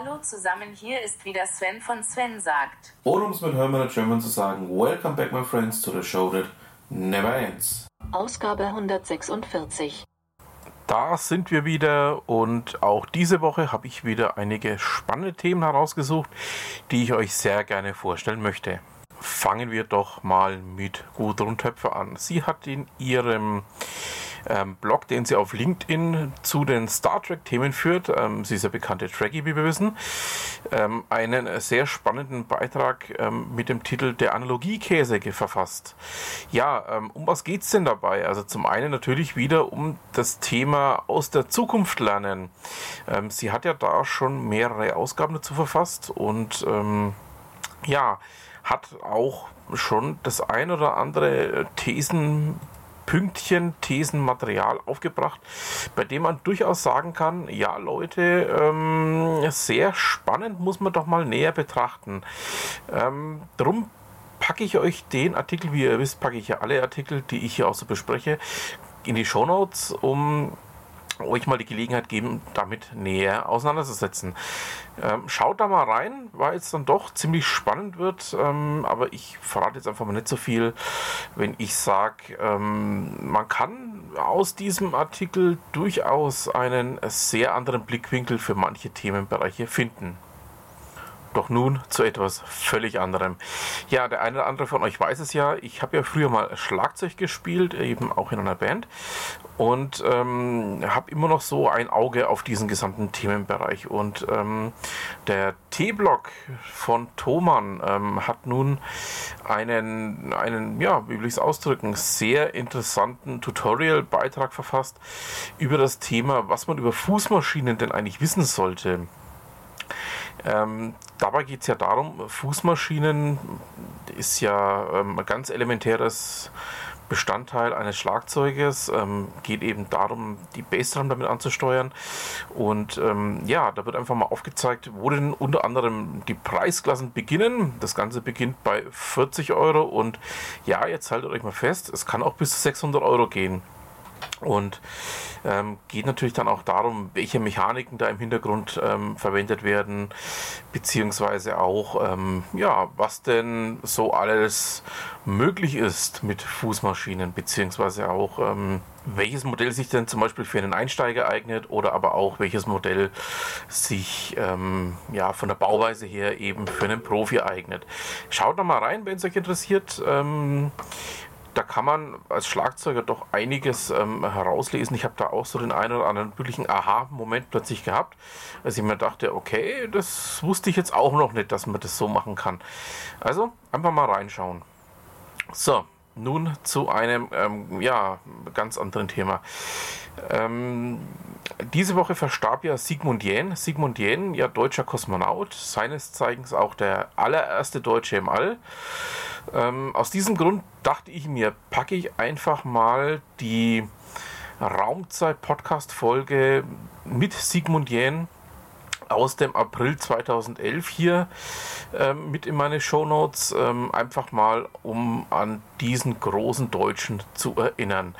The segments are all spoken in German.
Hallo zusammen, hier ist wieder Sven von Sven sagt. Oder um es mit Hermann German zu sagen, Welcome back my friends to the show that never ends. Ausgabe 146. Da sind wir wieder und auch diese Woche habe ich wieder einige spannende Themen herausgesucht, die ich euch sehr gerne vorstellen möchte. Fangen wir doch mal mit Gudrun Töpfer an. Sie hat in ihrem ähm, Blog, den sie auf LinkedIn zu den Star Trek-Themen führt. Ähm, sie ist ja bekannte Trekkie, wie wir wissen. Ähm, einen sehr spannenden Beitrag ähm, mit dem Titel Der Analogiekäse verfasst. Ja, ähm, um was geht es denn dabei? Also zum einen natürlich wieder um das Thema aus der Zukunft lernen. Ähm, sie hat ja da schon mehrere Ausgaben dazu verfasst und ja, hat auch schon das ein oder andere Thesen Pünktchen, Thesen, Material aufgebracht, bei dem man durchaus sagen kann, ja Leute, ähm, sehr spannend, muss man doch mal näher betrachten. Ähm, drum packe ich euch den Artikel, wie ihr wisst, packe ich ja alle Artikel, die ich hier auch so bespreche, in die Show Notes, um euch mal die Gelegenheit geben, damit näher auseinanderzusetzen. Ähm, schaut da mal rein, weil es dann doch ziemlich spannend wird. Ähm, aber ich verrate jetzt einfach mal nicht so viel, wenn ich sage, ähm, man kann aus diesem Artikel durchaus einen sehr anderen Blickwinkel für manche Themenbereiche finden. Doch nun zu etwas völlig anderem. Ja, der eine oder andere von euch weiß es ja, ich habe ja früher mal Schlagzeug gespielt, eben auch in einer Band und ähm, habe immer noch so ein Auge auf diesen gesamten Themenbereich. Und ähm, der T-Block von Thomann ähm, hat nun einen, einen, ja, wie will ich es ausdrücken, sehr interessanten Tutorial-Beitrag verfasst über das Thema, was man über Fußmaschinen denn eigentlich wissen sollte. Ähm, dabei geht es ja darum, Fußmaschinen ist ja ähm, ein ganz elementäres Bestandteil eines Schlagzeuges. Ähm, geht eben darum, die Bassdrum damit anzusteuern. Und ähm, ja, da wird einfach mal aufgezeigt, wo denn unter anderem die Preisklassen beginnen. Das Ganze beginnt bei 40 Euro und ja, jetzt haltet euch mal fest, es kann auch bis zu 600 Euro gehen. Und ähm, geht natürlich dann auch darum, welche Mechaniken da im Hintergrund ähm, verwendet werden, beziehungsweise auch, ähm, ja, was denn so alles möglich ist mit Fußmaschinen, beziehungsweise auch, ähm, welches Modell sich denn zum Beispiel für einen Einsteiger eignet oder aber auch welches Modell sich ähm, ja, von der Bauweise her eben für einen Profi eignet. Schaut da mal rein, wenn es euch interessiert. Da kann man als Schlagzeuger doch einiges ähm, herauslesen. Ich habe da auch so den einen oder anderen wirklichen Aha-Moment plötzlich gehabt, als ich mir dachte, okay, das wusste ich jetzt auch noch nicht, dass man das so machen kann. Also einfach mal reinschauen. So, nun zu einem ähm, ja, ganz anderen Thema. Ähm, diese Woche verstarb ja Sigmund Jähn. Sigmund Jähn, ja deutscher Kosmonaut, seines Zeigens auch der allererste Deutsche im All. Ähm, aus diesem Grund dachte ich mir, packe ich einfach mal die Raumzeit-Podcast-Folge mit Sigmund Jähn aus dem April 2011 hier ähm, mit in meine Shownotes, ähm, einfach mal um an diesen großen Deutschen zu erinnern.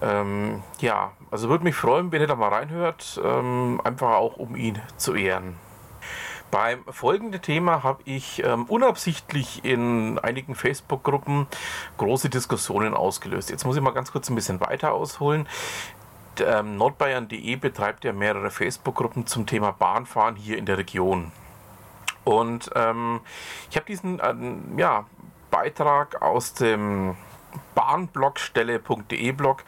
Ähm, ja, also würde mich freuen, wenn ihr da mal reinhört, ähm, einfach auch um ihn zu ehren. Beim folgenden Thema habe ich ähm, unabsichtlich in einigen Facebook-Gruppen große Diskussionen ausgelöst. Jetzt muss ich mal ganz kurz ein bisschen weiter ausholen. Ähm, Nordbayern.de betreibt ja mehrere Facebook-Gruppen zum Thema Bahnfahren hier in der Region. Und ähm, ich habe diesen äh, ja, Beitrag aus dem bahnblockstelle.de Blog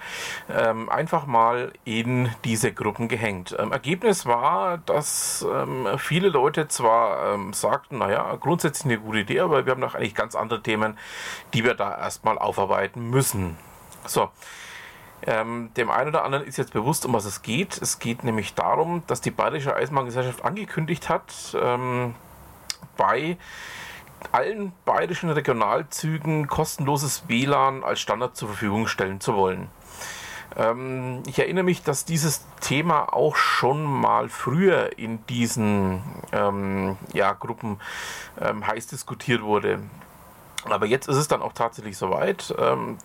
ähm, einfach mal in diese Gruppen gehängt. Ähm, Ergebnis war, dass ähm, viele Leute zwar ähm, sagten, naja, grundsätzlich eine gute Idee, aber wir haben noch eigentlich ganz andere Themen, die wir da erstmal aufarbeiten müssen. So. Ähm, dem einen oder anderen ist jetzt bewusst, um was es geht. Es geht nämlich darum, dass die Bayerische Eisenbahngesellschaft angekündigt hat, ähm, bei allen bayerischen Regionalzügen kostenloses WLAN als Standard zur Verfügung stellen zu wollen. Ähm, ich erinnere mich, dass dieses Thema auch schon mal früher in diesen ähm, ja, Gruppen ähm, heiß diskutiert wurde. Aber jetzt ist es dann auch tatsächlich soweit. Ähm,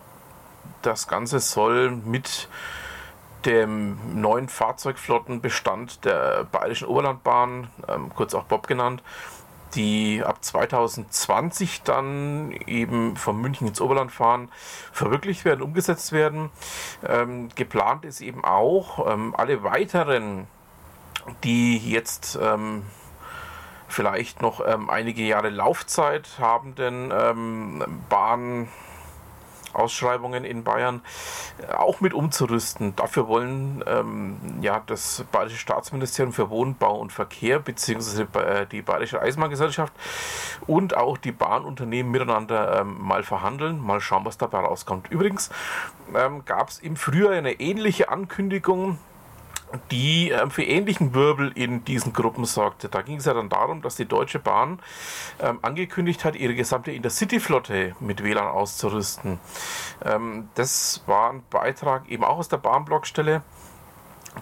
das Ganze soll mit dem neuen Fahrzeugflottenbestand der Bayerischen Oberlandbahn, ähm, kurz auch Bob genannt, die ab 2020 dann eben von München ins Oberland fahren, verwirklicht werden, umgesetzt werden. Ähm, geplant ist eben auch, ähm, alle weiteren, die jetzt ähm, vielleicht noch ähm, einige Jahre Laufzeit haben, denn ähm, Bahn Ausschreibungen in Bayern äh, auch mit umzurüsten. Dafür wollen ähm, ja, das Bayerische Staatsministerium für Wohnbau und Verkehr bzw. Äh, die Bayerische Eisenbahngesellschaft und auch die Bahnunternehmen miteinander ähm, mal verhandeln. Mal schauen, was dabei rauskommt. Übrigens ähm, gab es im Frühjahr eine ähnliche Ankündigung die äh, für ähnlichen Wirbel in diesen Gruppen sorgte. Da ging es ja dann darum, dass die Deutsche Bahn ähm, angekündigt hat, ihre gesamte Intercity-Flotte mit WLAN auszurüsten. Ähm, das war ein Beitrag eben auch aus der Bahnblockstelle,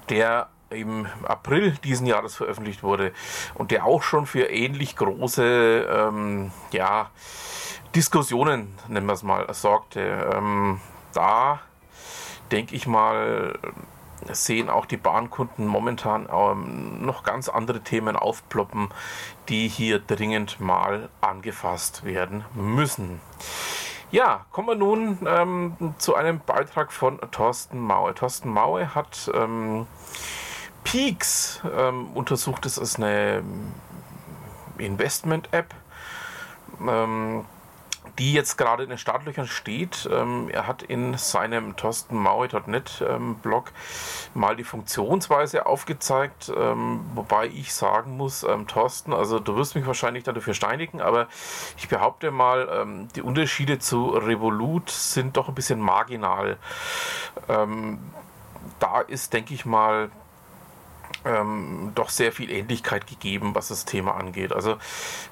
der im April diesen Jahres veröffentlicht wurde und der auch schon für ähnlich große ähm, ja, Diskussionen, nennen wir es mal, sorgte. Ähm, da denke ich mal, sehen auch die Bahnkunden momentan ähm, noch ganz andere Themen aufploppen, die hier dringend mal angefasst werden müssen. Ja, kommen wir nun ähm, zu einem Beitrag von Thorsten Maue. Thorsten Maue hat ähm, Peaks ähm, untersucht. Das ist eine Investment-App. Die jetzt gerade in den Startlöchern steht. Ähm, er hat in seinem Thorsten Maui.net ähm, Blog mal die Funktionsweise aufgezeigt, ähm, wobei ich sagen muss, ähm, Thorsten, also du wirst mich wahrscheinlich dafür steinigen, aber ich behaupte mal, ähm, die Unterschiede zu Revolut sind doch ein bisschen marginal. Ähm, da ist, denke ich mal, ähm, doch sehr viel Ähnlichkeit gegeben, was das Thema angeht. Also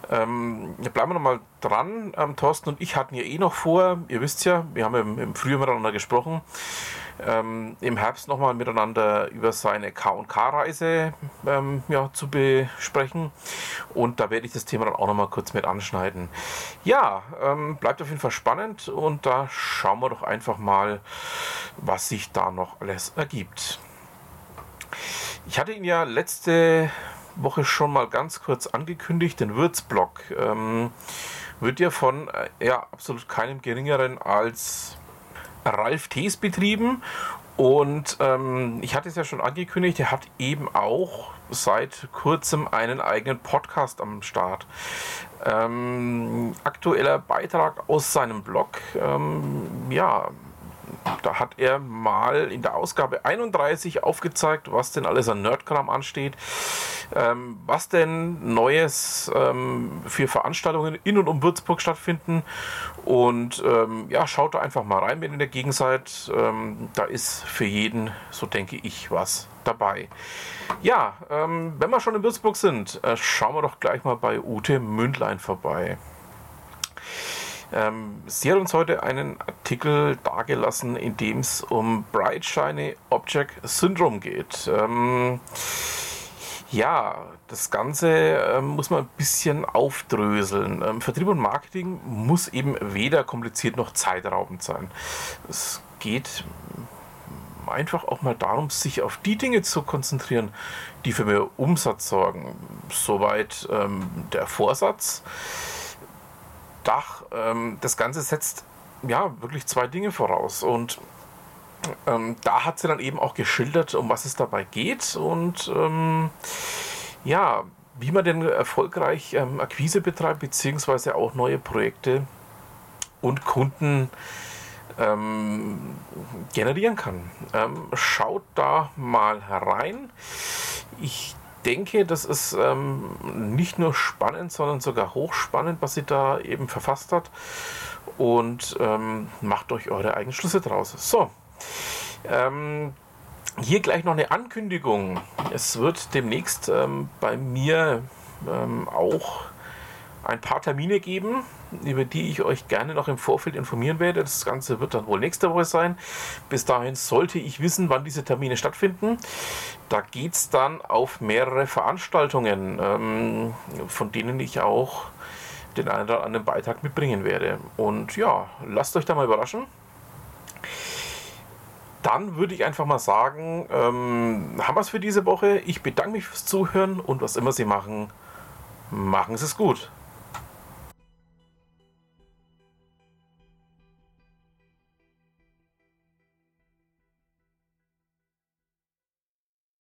ähm, bleiben wir nochmal dran. Ähm, Thorsten und ich hatten ja eh noch vor, ihr wisst ja, wir haben im, im Frühjahr miteinander gesprochen, ähm, im Herbst nochmal miteinander über seine K&K-Reise ähm, ja, zu besprechen. Und da werde ich das Thema dann auch nochmal kurz mit anschneiden. Ja, ähm, bleibt auf jeden Fall spannend und da schauen wir doch einfach mal, was sich da noch alles ergibt. Ich hatte ihn ja letzte Woche schon mal ganz kurz angekündigt, den Würzblock ähm, wird ja von äh, ja, absolut keinem geringeren als Ralf Thees betrieben. Und ähm, ich hatte es ja schon angekündigt, er hat eben auch seit kurzem einen eigenen Podcast am Start. Ähm, aktueller Beitrag aus seinem Blog. Ähm, ja, da hat er mal in der Ausgabe 31 aufgezeigt, was denn alles an Nerdkram ansteht, ähm, was denn Neues ähm, für Veranstaltungen in und um Würzburg stattfinden. Und ähm, ja, schaut da einfach mal rein, wenn ihr in der Gegend seid. Ähm, da ist für jeden, so denke ich, was dabei. Ja, ähm, wenn wir schon in Würzburg sind, äh, schauen wir doch gleich mal bei Ute Mündlein vorbei. Ähm, sie hat uns heute einen Artikel dargelassen, in dem es um Bright Shiny Object Syndrome geht. Ähm, ja, das Ganze ähm, muss man ein bisschen aufdröseln. Ähm, Vertrieb und Marketing muss eben weder kompliziert noch zeitraubend sein. Es geht einfach auch mal darum, sich auf die Dinge zu konzentrieren, die für mehr Umsatz sorgen. Soweit ähm, der Vorsatz. Dach. Ähm, das Ganze setzt ja wirklich zwei Dinge voraus. Und ähm, da hat sie dann eben auch geschildert, um was es dabei geht und ähm, ja, wie man denn erfolgreich ähm, Akquise betreibt, beziehungsweise auch neue Projekte und Kunden ähm, generieren kann. Ähm, schaut da mal herein. Ich denke, das ist ähm, nicht nur spannend, sondern sogar hochspannend, was sie da eben verfasst hat. Und ähm, macht euch eure eigenen Schlüsse draus. So, ähm, hier gleich noch eine Ankündigung. Es wird demnächst ähm, bei mir ähm, auch ein paar Termine geben, über die ich euch gerne noch im Vorfeld informieren werde. Das Ganze wird dann wohl nächste Woche sein. Bis dahin sollte ich wissen, wann diese Termine stattfinden. Da geht es dann auf mehrere Veranstaltungen, ähm, von denen ich auch den einen oder anderen Beitrag mitbringen werde. Und ja, lasst euch da mal überraschen. dann würde ich einfach mal sagen, ähm, haben wir es für diese Woche. Ich bedanke mich fürs Zuhören und was immer Sie machen, machen Sie es gut.